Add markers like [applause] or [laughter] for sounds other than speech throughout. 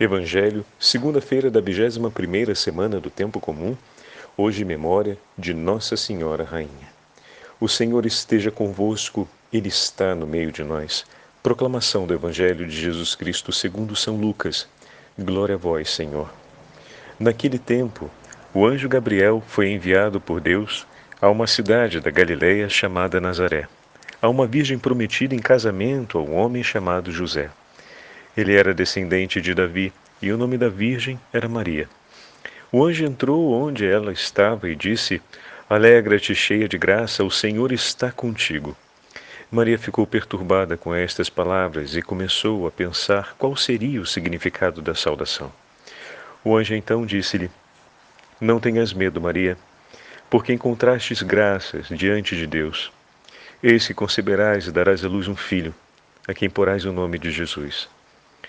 Evangelho, segunda-feira da 21 primeira semana do tempo comum, hoje memória de Nossa Senhora Rainha. O Senhor esteja convosco, ele está no meio de nós. Proclamação do Evangelho de Jesus Cristo segundo São Lucas. Glória a vós, Senhor. Naquele tempo, o anjo Gabriel foi enviado por Deus a uma cidade da Galiléia chamada Nazaré, a uma virgem prometida em casamento a um homem chamado José. Ele era descendente de Davi e o nome da virgem era Maria. O anjo entrou onde ela estava e disse: Alegra-te, cheia de graça, o Senhor está contigo. Maria ficou perturbada com estas palavras e começou a pensar qual seria o significado da saudação. O anjo então disse-lhe: Não tenhas medo, Maria, porque encontrastes graças diante de Deus. Eis que conceberás e darás à luz um filho, a quem porás o nome de Jesus.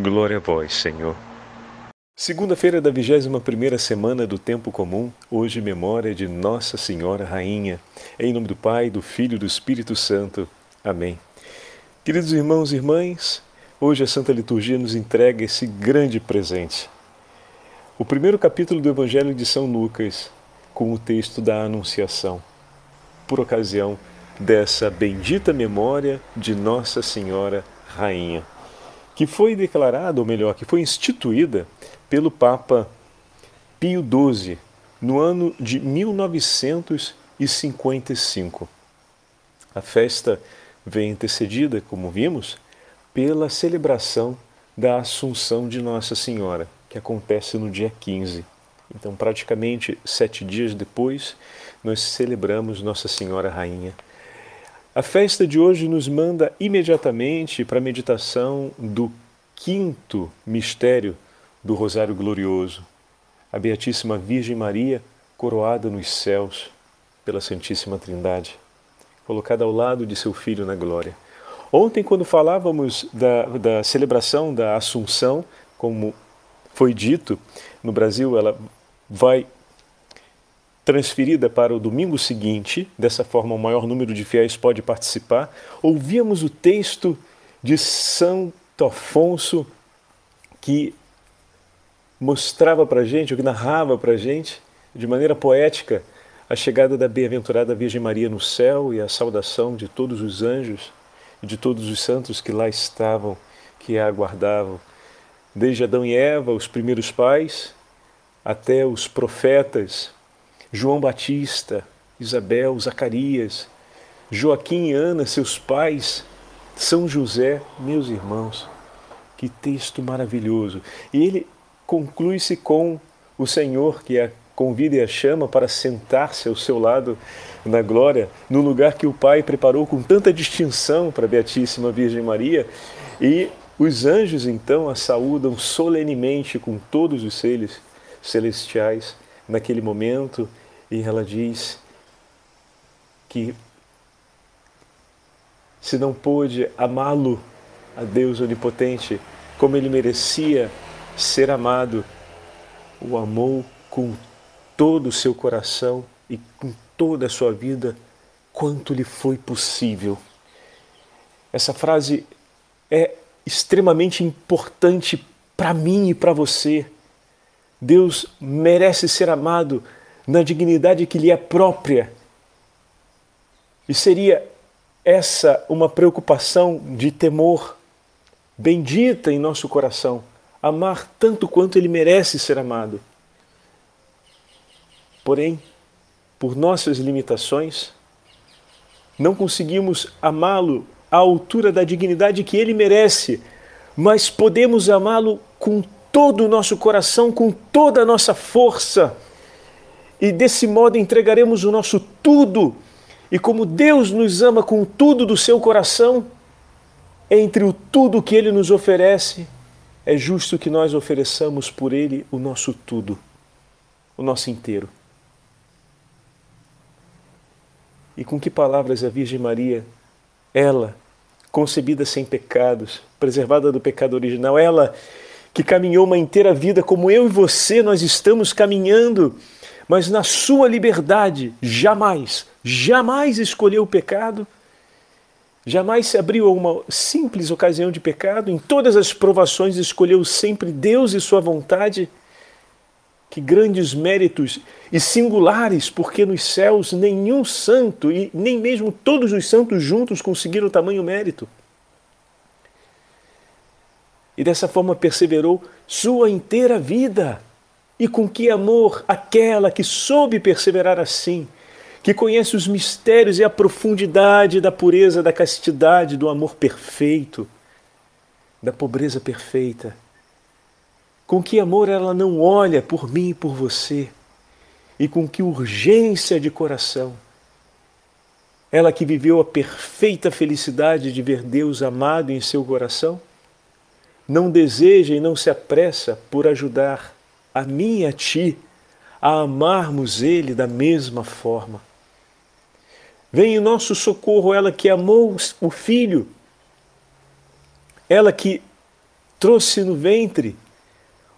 Glória a vós, Senhor. Segunda-feira da 21ª semana do tempo comum, hoje memória de Nossa Senhora Rainha. Em nome do Pai, do Filho e do Espírito Santo. Amém. Queridos irmãos e irmãs, hoje a Santa Liturgia nos entrega esse grande presente. O primeiro capítulo do Evangelho de São Lucas, com o texto da Anunciação, por ocasião dessa bendita memória de Nossa Senhora Rainha que foi declarada, ou melhor, que foi instituída pelo Papa Pio XII no ano de 1955. A festa vem antecedida, como vimos, pela celebração da Assunção de Nossa Senhora, que acontece no dia 15. Então, praticamente sete dias depois, nós celebramos Nossa Senhora Rainha. A festa de hoje nos manda imediatamente para a meditação do quinto mistério do Rosário Glorioso, a Beatíssima Virgem Maria coroada nos céus pela Santíssima Trindade, colocada ao lado de seu Filho na glória. Ontem, quando falávamos da, da celebração da Assunção, como foi dito, no Brasil ela vai transferida para o domingo seguinte, dessa forma o maior número de fiéis pode participar, ouvíamos o texto de Santo Afonso que mostrava para gente, que narrava para gente, de maneira poética, a chegada da bem-aventurada Virgem Maria no céu e a saudação de todos os anjos e de todos os santos que lá estavam, que a aguardavam. Desde Adão e Eva, os primeiros pais, até os profetas, João Batista, Isabel, Zacarias, Joaquim e Ana, seus pais, São José, meus irmãos. Que texto maravilhoso! E ele conclui-se com o Senhor que a convida e a chama para sentar-se ao seu lado na glória, no lugar que o Pai preparou com tanta distinção para a Beatíssima Virgem Maria. E os anjos então a saúdam solenemente com todos os seres celestiais naquele momento e ela diz que se não pôde amá-lo, a Deus onipotente, como ele merecia ser amado, o amou com todo o seu coração e com toda a sua vida, quanto lhe foi possível. Essa frase é extremamente importante para mim e para você. Deus merece ser amado na dignidade que lhe é própria. E seria essa uma preocupação de temor bendita em nosso coração, amar tanto quanto ele merece ser amado. Porém, por nossas limitações, não conseguimos amá-lo à altura da dignidade que ele merece, mas podemos amá-lo com todo o nosso coração, com toda a nossa força. E desse modo entregaremos o nosso tudo. E como Deus nos ama com tudo do seu coração, entre o tudo que ele nos oferece, é justo que nós ofereçamos por ele o nosso tudo, o nosso inteiro. E com que palavras a Virgem Maria, ela, concebida sem pecados, preservada do pecado original, ela que caminhou uma inteira vida como eu e você nós estamos caminhando, mas na sua liberdade, jamais, jamais escolheu o pecado, jamais se abriu a uma simples ocasião de pecado, em todas as provações escolheu sempre Deus e sua vontade que grandes méritos e singulares, porque nos céus nenhum santo e nem mesmo todos os santos juntos conseguiram tamanho mérito. E dessa forma perseverou sua inteira vida. E com que amor aquela que soube perseverar assim, que conhece os mistérios e a profundidade da pureza, da castidade, do amor perfeito, da pobreza perfeita com que amor ela não olha por mim e por você, e com que urgência de coração. Ela que viveu a perfeita felicidade de ver Deus amado em seu coração, não deseja e não se apressa por ajudar a mim e a ti a amarmos Ele da mesma forma. Vem em nosso socorro ela que amou o Filho, ela que trouxe no ventre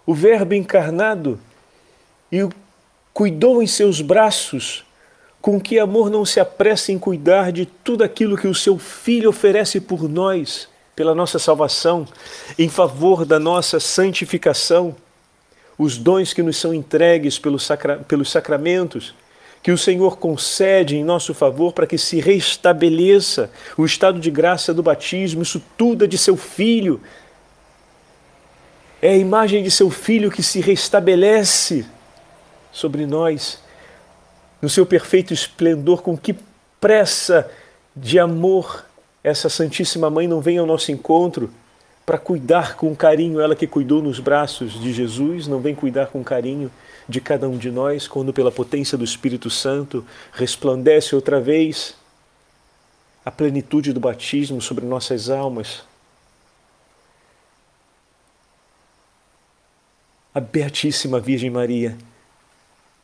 o Verbo encarnado e o cuidou em seus braços, com que amor não se apressa em cuidar de tudo aquilo que o seu Filho oferece por nós, pela nossa salvação, em favor da nossa santificação, os dons que nos são entregues pelos, sacra pelos sacramentos, que o Senhor concede em nosso favor para que se restabeleça o estado de graça do batismo, isso tudo é de seu Filho, é a imagem de seu filho que se restabelece sobre nós, no seu perfeito esplendor, com que pressa de amor essa Santíssima Mãe não vem ao nosso encontro para cuidar com carinho, ela que cuidou nos braços de Jesus, não vem cuidar com carinho de cada um de nós, quando pela potência do Espírito Santo resplandece outra vez a plenitude do batismo sobre nossas almas, a Beatíssima Virgem Maria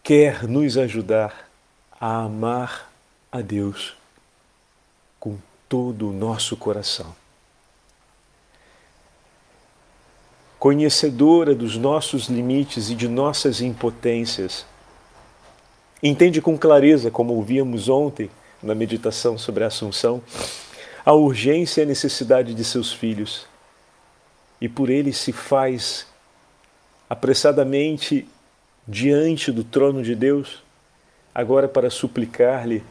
quer nos ajudar a amar a Deus todo o nosso coração. Conhecedora dos nossos limites e de nossas impotências, entende com clareza, como ouvíamos ontem na meditação sobre a Assunção, a urgência e a necessidade de seus filhos, e por eles se faz apressadamente diante do trono de Deus, agora para suplicar-lhe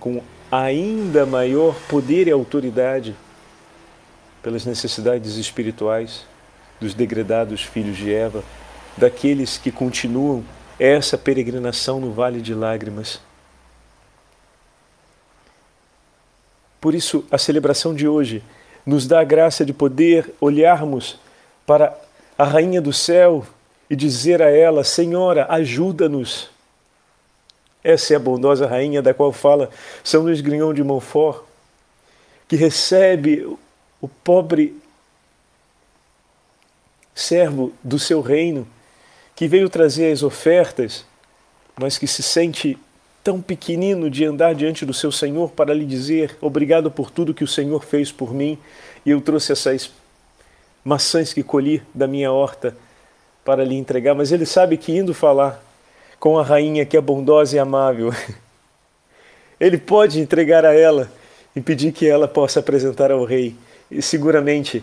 com ainda maior poder e autoridade pelas necessidades espirituais dos degradados filhos de Eva, daqueles que continuam essa peregrinação no vale de lágrimas. Por isso, a celebração de hoje nos dá a graça de poder olharmos para a rainha do céu e dizer a ela: Senhora, ajuda-nos. Essa é a bondosa rainha da qual fala São Luís Grignon de Montfort, que recebe o pobre servo do seu reino, que veio trazer as ofertas, mas que se sente tão pequenino de andar diante do seu Senhor para lhe dizer: Obrigado por tudo que o Senhor fez por mim, e eu trouxe essa maçãs que colhi da minha horta para lhe entregar, mas ele sabe que indo falar com a rainha que é bondosa e amável, [laughs] ele pode entregar a ela e pedir que ela possa apresentar ao rei. E seguramente,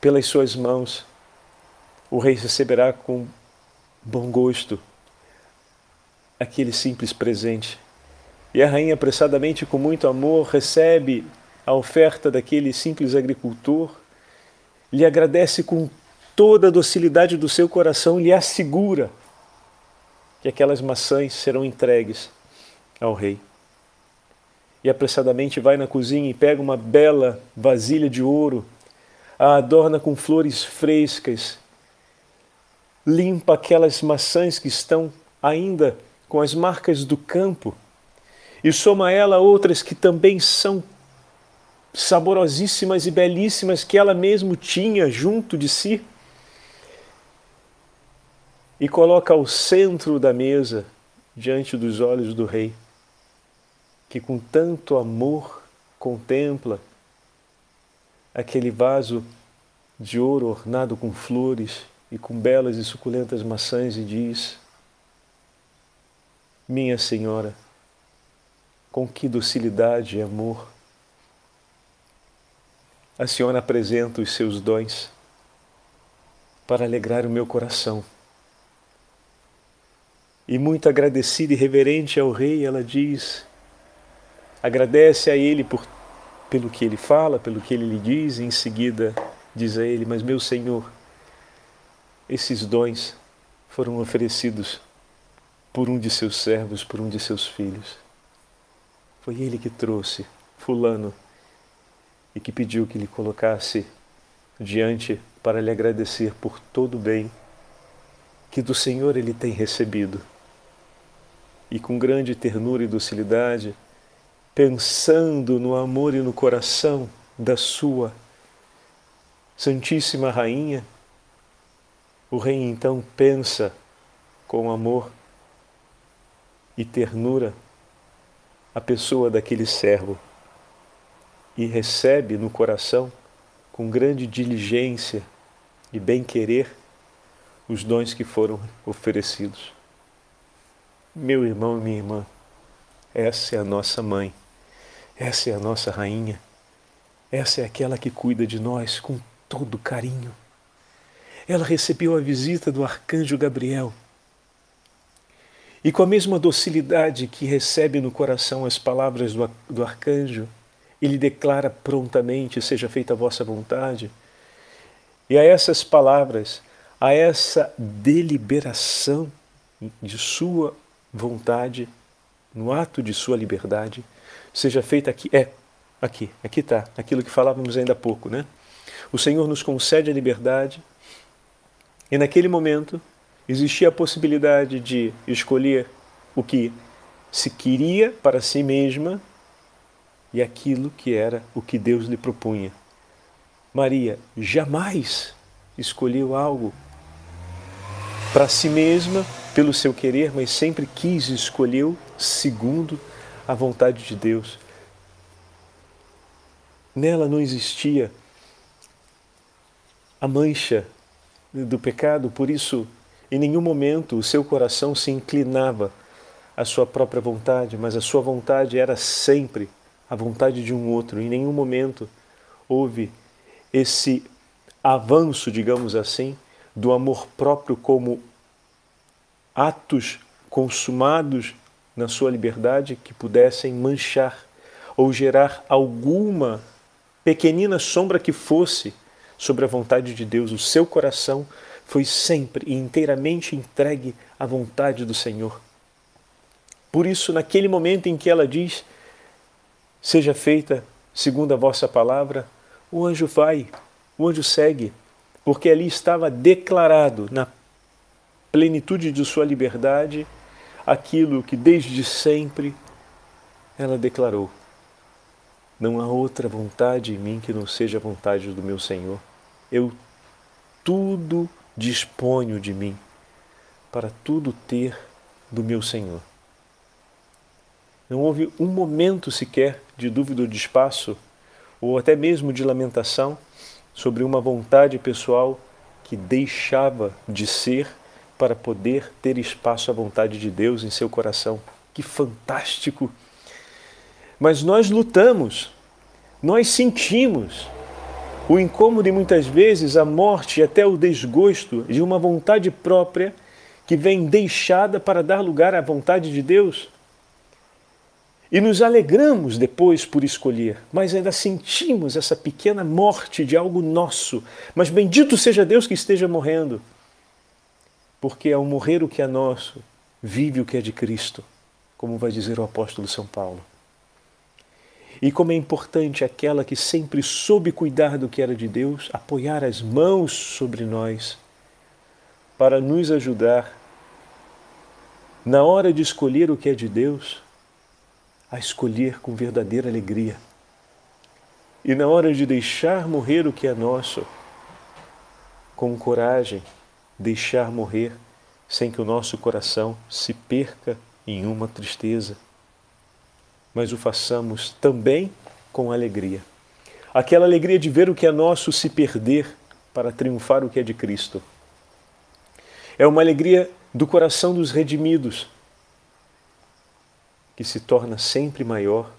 pelas suas mãos, o rei receberá com bom gosto aquele simples presente. E a rainha, apressadamente, com muito amor, recebe a oferta daquele simples agricultor lhe agradece com toda a docilidade do seu coração, lhe assegura que aquelas maçãs serão entregues ao rei. e apressadamente vai na cozinha e pega uma bela vasilha de ouro, a adorna com flores frescas, limpa aquelas maçãs que estão ainda com as marcas do campo e soma a ela outras que também são saborosíssimas e belíssimas que ela mesmo tinha junto de si e coloca ao centro da mesa diante dos olhos do rei, que com tanto amor contempla aquele vaso de ouro ornado com flores e com belas e suculentas maçãs e diz: Minha Senhora, com que docilidade e amor a Senhora apresenta os seus dons para alegrar o meu coração. E muito agradecida e reverente ao rei, ela diz: agradece a ele por, pelo que ele fala, pelo que ele lhe diz, e em seguida diz a ele: Mas meu Senhor, esses dons foram oferecidos por um de seus servos, por um de seus filhos. Foi ele que trouxe Fulano e que pediu que lhe colocasse diante para lhe agradecer por todo o bem que do Senhor ele tem recebido. E com grande ternura e docilidade, pensando no amor e no coração da sua Santíssima Rainha, o rei então pensa com amor e ternura a pessoa daquele servo e recebe no coração, com grande diligência e bem-querer, os dons que foram oferecidos. Meu irmão e minha irmã, essa é a nossa mãe, essa é a nossa rainha, essa é aquela que cuida de nós com todo carinho. Ela recebeu a visita do arcanjo Gabriel. E com a mesma docilidade que recebe no coração as palavras do, do arcanjo, ele declara prontamente: seja feita a vossa vontade. E a essas palavras, a essa deliberação de sua vontade, no ato de sua liberdade, seja feita aqui, é, aqui, aqui está, aquilo que falávamos ainda há pouco, né? O Senhor nos concede a liberdade e naquele momento existia a possibilidade de escolher o que se queria para si mesma e aquilo que era o que Deus lhe propunha. Maria jamais escolheu algo para si mesma, pelo seu querer, mas sempre quis e escolheu segundo a vontade de Deus. Nela não existia a mancha do pecado, por isso, em nenhum momento o seu coração se inclinava à sua própria vontade, mas a sua vontade era sempre a vontade de um outro. Em nenhum momento houve esse avanço, digamos assim, do amor próprio como atos consumados na sua liberdade que pudessem manchar ou gerar alguma pequenina sombra que fosse sobre a vontade de Deus. O seu coração foi sempre e inteiramente entregue à vontade do Senhor. Por isso, naquele momento em que ela diz: seja feita segundo a vossa palavra, o anjo vai, o anjo segue, porque ali estava declarado na plenitude de sua liberdade aquilo que desde sempre ela declarou. Não há outra vontade em mim que não seja a vontade do meu Senhor. Eu tudo disponho de mim para tudo ter do meu Senhor. Não houve um momento sequer de dúvida ou de espaço, ou até mesmo de lamentação, sobre uma vontade pessoal que deixava de ser para poder ter espaço à vontade de Deus em seu coração. Que fantástico! Mas nós lutamos, nós sentimos o incômodo e muitas vezes a morte e até o desgosto de uma vontade própria que vem deixada para dar lugar à vontade de Deus. E nos alegramos depois por escolher, mas ainda sentimos essa pequena morte de algo nosso. Mas bendito seja Deus que esteja morrendo, porque ao morrer o que é nosso, vive o que é de Cristo, como vai dizer o apóstolo São Paulo. E como é importante aquela que sempre soube cuidar do que era de Deus, apoiar as mãos sobre nós para nos ajudar na hora de escolher o que é de Deus, a escolher com verdadeira alegria. E na hora de deixar morrer o que é nosso, com coragem, deixar morrer sem que o nosso coração se perca em uma tristeza, mas o façamos também com alegria. Aquela alegria de ver o que é nosso se perder para triunfar o que é de Cristo. É uma alegria do coração dos redimidos que se torna sempre maior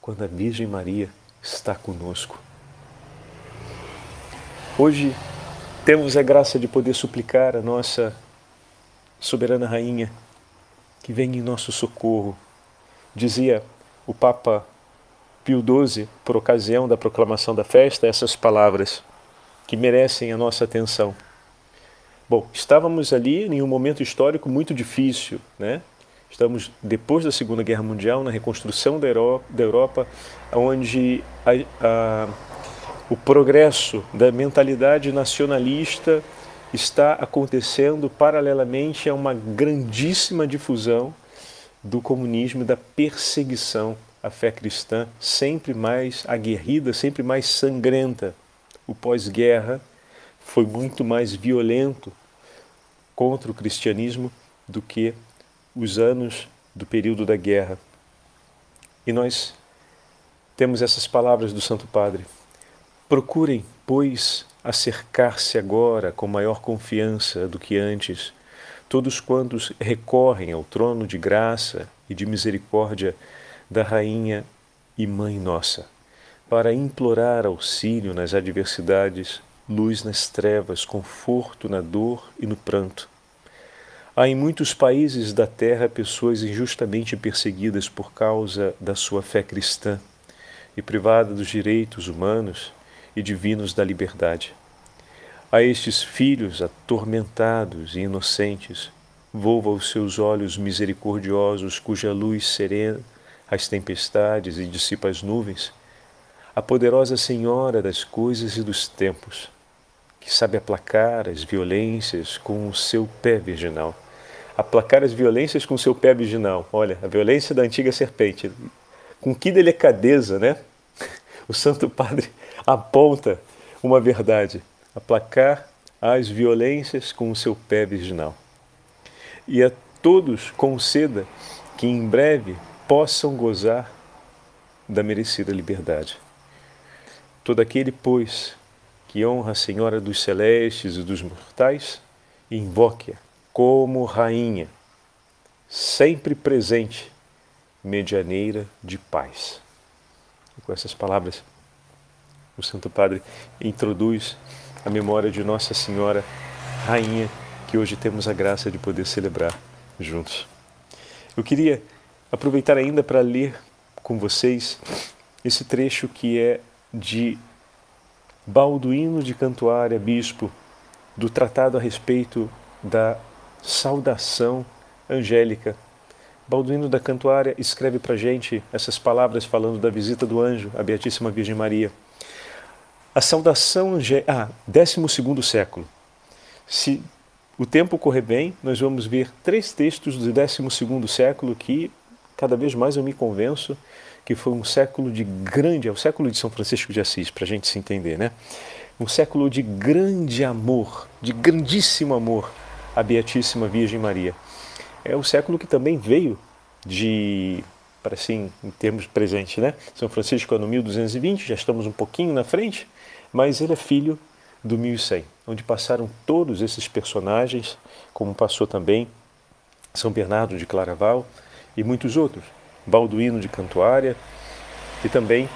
quando a Virgem Maria está conosco. Hoje temos a graça de poder suplicar a nossa soberana rainha que vem em nosso socorro. Dizia o Papa Pio XII, por ocasião da proclamação da festa, essas palavras que merecem a nossa atenção. Bom, estávamos ali em um momento histórico muito difícil, né? Estamos depois da Segunda Guerra Mundial, na reconstrução da Europa, onde a, a, o progresso da mentalidade nacionalista está acontecendo paralelamente a uma grandíssima difusão do comunismo e da perseguição à fé cristã, sempre mais aguerrida, sempre mais sangrenta. O pós-guerra foi muito mais violento contra o cristianismo do que os anos do período da guerra. E nós temos essas palavras do Santo Padre. Procurem, pois, acercar-se agora com maior confiança do que antes, todos quantos recorrem ao trono de graça e de misericórdia da Rainha e Mãe Nossa, para implorar auxílio nas adversidades, luz nas trevas, conforto na dor e no pranto. Há em muitos países da terra pessoas injustamente perseguidas por causa da sua fé cristã e privadas dos direitos humanos e divinos da liberdade. A estes filhos atormentados e inocentes, volva os seus olhos misericordiosos, cuja luz serena as tempestades e dissipa as nuvens, a poderosa Senhora das coisas e dos tempos, que sabe aplacar as violências com o seu pé virginal aplacar as violências com seu pé virginal. Olha, a violência da antiga serpente. Com que delicadeza, né? [laughs] O Santo Padre aponta uma verdade: aplacar as violências com o seu pé virginal. E a todos conceda que em breve possam gozar da merecida liberdade. Todo aquele, pois, que honra a Senhora dos celestes e dos mortais, invoque-a como rainha, sempre presente, medianeira de paz. E com essas palavras, o Santo Padre introduz a memória de Nossa Senhora Rainha, que hoje temos a graça de poder celebrar juntos. Eu queria aproveitar ainda para ler com vocês esse trecho que é de Balduíno de Cantuária, bispo, do tratado a respeito da saudação angélica. Balduino da Cantuária escreve para gente essas palavras falando da visita do anjo à Beatíssima Virgem Maria. A saudação angélica. Ah, 12 século. Se o tempo correr bem, nós vamos ver três textos do 12 século que cada vez mais eu me convenço que foi um século de grande, é o século de São Francisco de Assis, para a gente se entender, né? Um século de grande amor, de grandíssimo amor a Beatíssima Virgem Maria. É o século que também veio de, para assim, em termos presentes, né? São Francisco é no 1220, já estamos um pouquinho na frente, mas ele é filho do 1100, onde passaram todos esses personagens, como passou também São Bernardo de Claraval e muitos outros, Balduíno de Cantuária e também,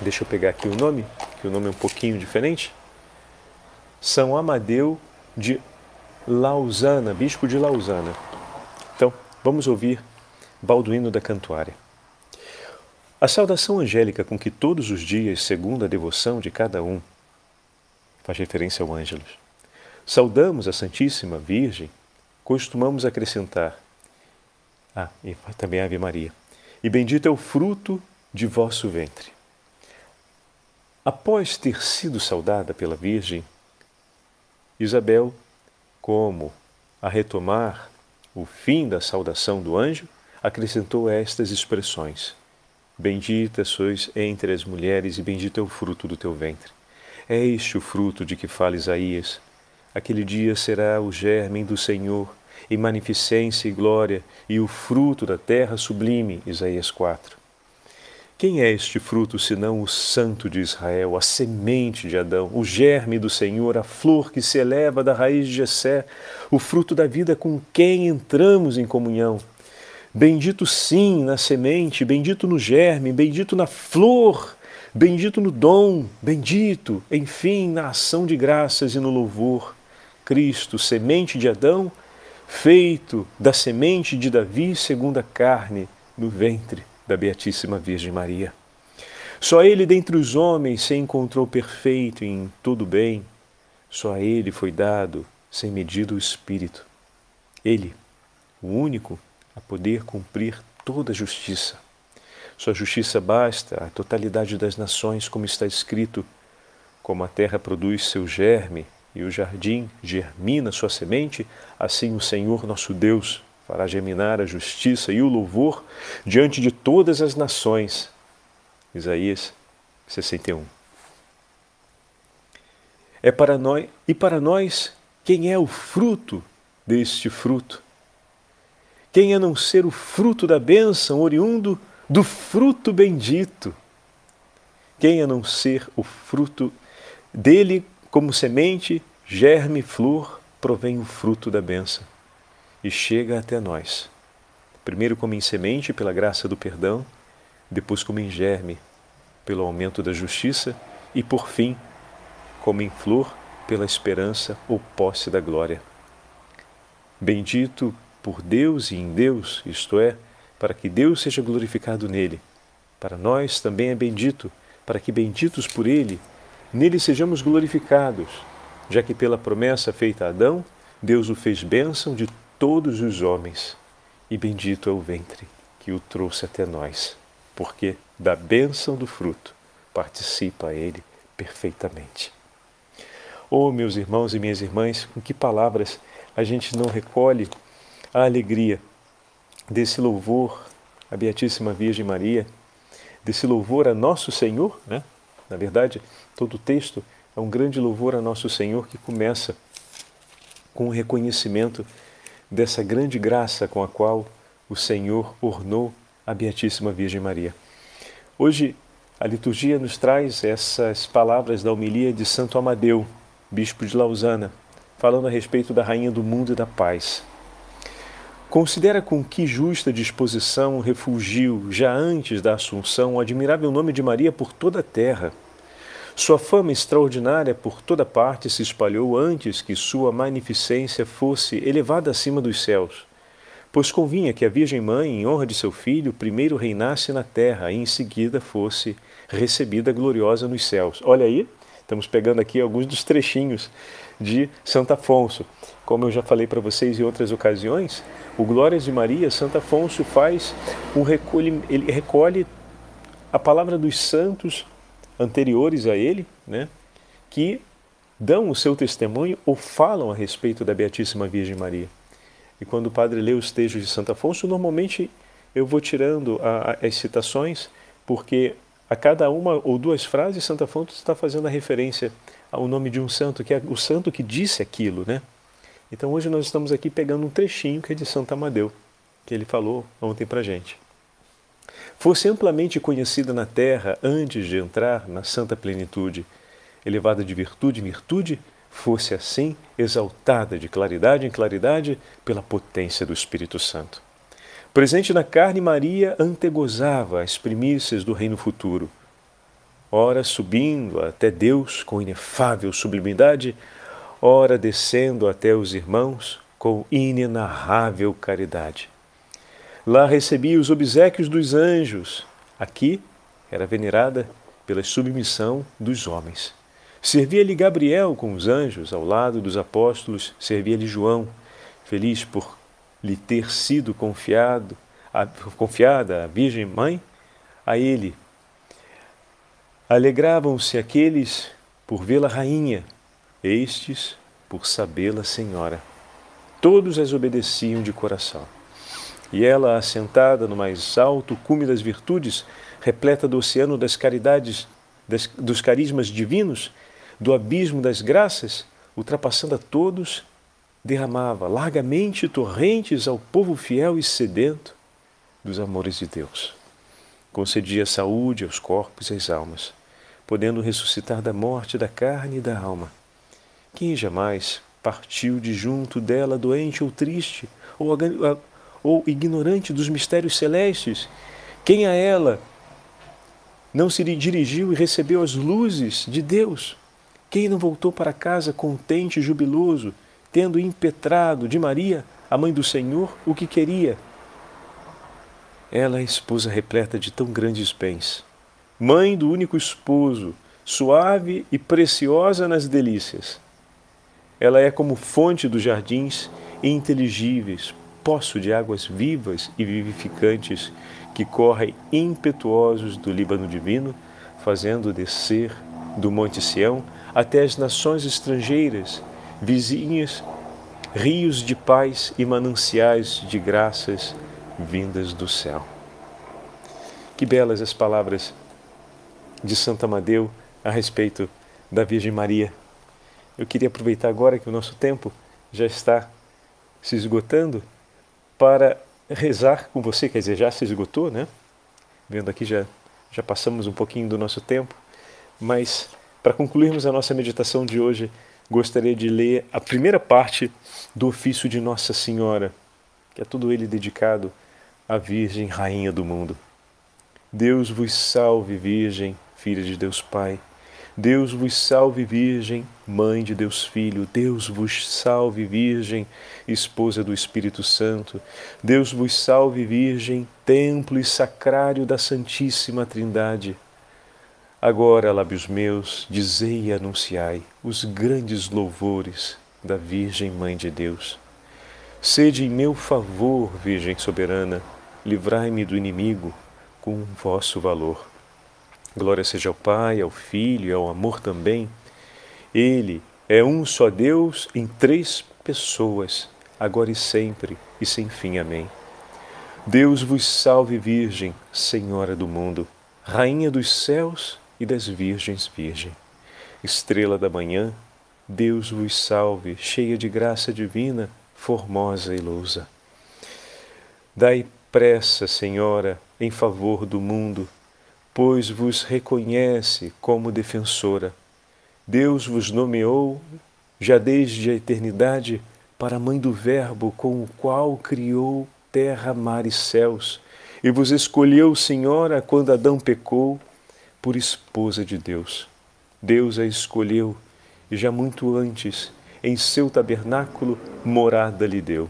deixa eu pegar aqui o nome, que o nome é um pouquinho diferente, São Amadeu de Lausana, bispo de Lausana. Então, vamos ouvir Balduíno da Cantuária. A saudação angélica com que todos os dias, segundo a devoção de cada um, faz referência ao Ângelus, saudamos a Santíssima Virgem, costumamos acrescentar, ah, e também a Ave Maria, e bendito é o fruto de vosso ventre. Após ter sido saudada pela Virgem, Isabel, como a retomar o fim da saudação do anjo, acrescentou estas expressões: Bendita sois entre as mulheres e bendito é o fruto do teu ventre. É este o fruto de que fala Isaías. Aquele dia será o germe do Senhor, em magnificência e glória, e o fruto da terra sublime. Isaías 4. Quem é este fruto senão o Santo de Israel, a semente de Adão, o germe do Senhor, a flor que se eleva da raiz de Jessé, o fruto da vida com quem entramos em comunhão? Bendito sim na semente, bendito no germe, bendito na flor, bendito no dom, bendito, enfim, na ação de graças e no louvor. Cristo, semente de Adão, feito da semente de Davi segundo a carne, no ventre da Beatíssima Virgem Maria. Só ele dentre os homens se encontrou perfeito em todo bem, só a ele foi dado, sem medida, o Espírito. Ele, o único a poder cumprir toda a justiça. Sua justiça basta à totalidade das nações, como está escrito: como a terra produz seu germe e o jardim germina sua semente, assim o Senhor nosso Deus fará germinar a justiça e o louvor diante de todas as nações. Isaías 61. É para nós e para nós quem é o fruto deste fruto? Quem a não ser o fruto da bênção oriundo do fruto bendito? Quem a não ser o fruto dele como semente, germe, flor, provém o fruto da bênção e chega até nós. Primeiro como em semente pela graça do perdão, depois como em germe pelo aumento da justiça e por fim como em flor pela esperança ou posse da glória. Bendito por Deus e em Deus, isto é, para que Deus seja glorificado nele. Para nós também é bendito, para que benditos por ele, nele sejamos glorificados, já que pela promessa feita a Adão, Deus o fez bênção de todos os homens, e bendito é o ventre que o trouxe até nós, porque da bênção do fruto participa ele perfeitamente. Oh, meus irmãos e minhas irmãs, com que palavras a gente não recolhe a alegria desse louvor à Beatíssima Virgem Maria, desse louvor a Nosso Senhor, né? Na verdade, todo o texto é um grande louvor a Nosso Senhor que começa com o reconhecimento dessa grande graça com a qual o Senhor ornou a Beatíssima Virgem Maria. Hoje, a liturgia nos traz essas palavras da homilia de Santo Amadeu, bispo de Lausana, falando a respeito da Rainha do Mundo e da Paz. Considera com que justa disposição refugiu, já antes da Assunção, o admirável nome de Maria por toda a terra sua fama extraordinária por toda parte se espalhou antes que sua magnificência fosse elevada acima dos céus. Pois convinha que a Virgem Mãe, em honra de seu filho, primeiro reinasse na terra e em seguida fosse recebida gloriosa nos céus. Olha aí, estamos pegando aqui alguns dos trechinhos de Santo Afonso. Como eu já falei para vocês em outras ocasiões, o Glórias de Maria, Santo Afonso faz um recolhe, ele recolhe a palavra dos santos anteriores a ele, né, que dão o seu testemunho ou falam a respeito da Beatíssima Virgem Maria. E quando o padre lê os textos de Santo Afonso, normalmente eu vou tirando a, a, as citações, porque a cada uma ou duas frases, Santo Afonso está fazendo a referência ao nome de um santo, que é o santo que disse aquilo, né? Então hoje nós estamos aqui pegando um trechinho que é de Santo Amadeu, que ele falou ontem para gente fosse amplamente conhecida na terra antes de entrar na santa plenitude, elevada de virtude em virtude, fosse assim exaltada de claridade em claridade pela potência do Espírito Santo. Presente na carne, Maria antegozava as primícias do reino futuro, ora subindo até Deus com inefável sublimidade, ora descendo até os irmãos com inenarrável caridade. Lá recebia os obsequios dos anjos. Aqui era venerada pela submissão dos homens. Servia-lhe Gabriel com os anjos, ao lado dos apóstolos, servia-lhe João, feliz por lhe ter sido confiado, a, confiada a Virgem Mãe, a ele Alegravam-se aqueles por vê-la rainha, estes por sabê-la senhora. Todos as obedeciam de coração. E ela, assentada no mais alto cume das virtudes, repleta do oceano das caridades, das, dos carismas divinos, do abismo das graças, ultrapassando a todos, derramava largamente torrentes ao povo fiel e sedento dos amores de Deus. Concedia saúde aos corpos e às almas, podendo ressuscitar da morte da carne e da alma. Quem jamais partiu de junto dela doente ou triste, ou, ou ignorante dos mistérios celestes? Quem a ela não se dirigiu e recebeu as luzes de Deus? Quem não voltou para casa contente e jubiloso, tendo impetrado de Maria, a mãe do Senhor, o que queria? Ela é esposa repleta de tão grandes bens, mãe do único esposo, suave e preciosa nas delícias. Ela é como fonte dos jardins inteligíveis, poço de águas vivas e vivificantes que correm impetuosos do Líbano divino, fazendo descer do Monte Sião até as nações estrangeiras, vizinhas, rios de paz e mananciais de graças vindas do céu. Que belas as palavras de Santa Amadeu a respeito da Virgem Maria. Eu queria aproveitar agora que o nosso tempo já está se esgotando para rezar com você, quer dizer, já se esgotou, né? Vendo aqui já já passamos um pouquinho do nosso tempo, mas para concluirmos a nossa meditação de hoje, gostaria de ler a primeira parte do ofício de Nossa Senhora, que é todo ele dedicado à Virgem Rainha do mundo. Deus vos salve, Virgem, filha de Deus Pai. Deus vos salve, Virgem, Mãe de Deus Filho. Deus vos salve, Virgem, Esposa do Espírito Santo. Deus vos salve, Virgem, Templo e Sacrário da Santíssima Trindade. Agora, lábios meus, dizei e anunciai os grandes louvores da Virgem Mãe de Deus. Sede em meu favor, Virgem soberana, livrai-me do inimigo com vosso valor. Glória seja ao Pai, ao Filho e ao amor também. Ele é um só Deus em três pessoas, agora e sempre e sem fim. Amém. Deus vos salve, Virgem, Senhora do mundo, Rainha dos céus e das Virgens Virgem. Estrela da manhã, Deus vos salve, cheia de graça divina, formosa e lousa. Dai pressa, Senhora, em favor do mundo, pois vos reconhece como defensora. Deus vos nomeou, já desde a eternidade, para mãe do Verbo com o qual criou terra, mar e céus, e vos escolheu, Senhora, quando Adão pecou, por esposa de Deus. Deus a escolheu e já muito antes, em seu tabernáculo, morada lhe deu.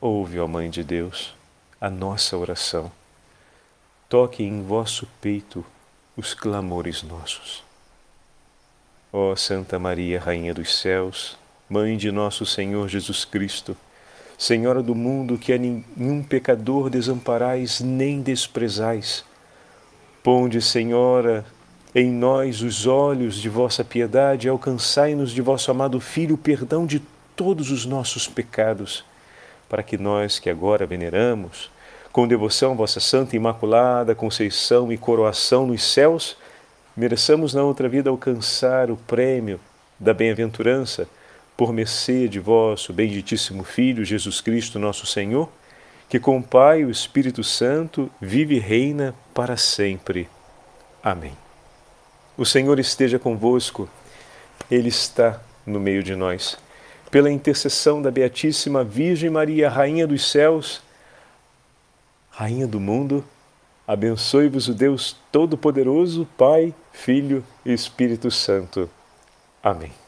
Ouve, ó Mãe de Deus, a nossa oração. Toque em vosso peito os clamores nossos. Ó Santa Maria, Rainha dos céus, Mãe de nosso Senhor Jesus Cristo, Senhora do mundo, que a nenhum pecador desamparais nem desprezais, Ponde, Senhora, em nós os olhos de vossa piedade e alcançai-nos de vosso amado Filho o perdão de todos os nossos pecados, para que nós que agora veneramos, com devoção vossa Santa Imaculada Conceição e coroação nos céus, mereçamos na outra vida alcançar o prêmio da bem-aventurança por mercê de vosso benditíssimo Filho Jesus Cristo, nosso Senhor que com o Pai e o Espírito Santo vive e reina para sempre. Amém. O Senhor esteja convosco, Ele está no meio de nós. Pela intercessão da Beatíssima Virgem Maria, Rainha dos céus, Rainha do mundo, abençoe-vos o Deus Todo-Poderoso, Pai, Filho e Espírito Santo. Amém.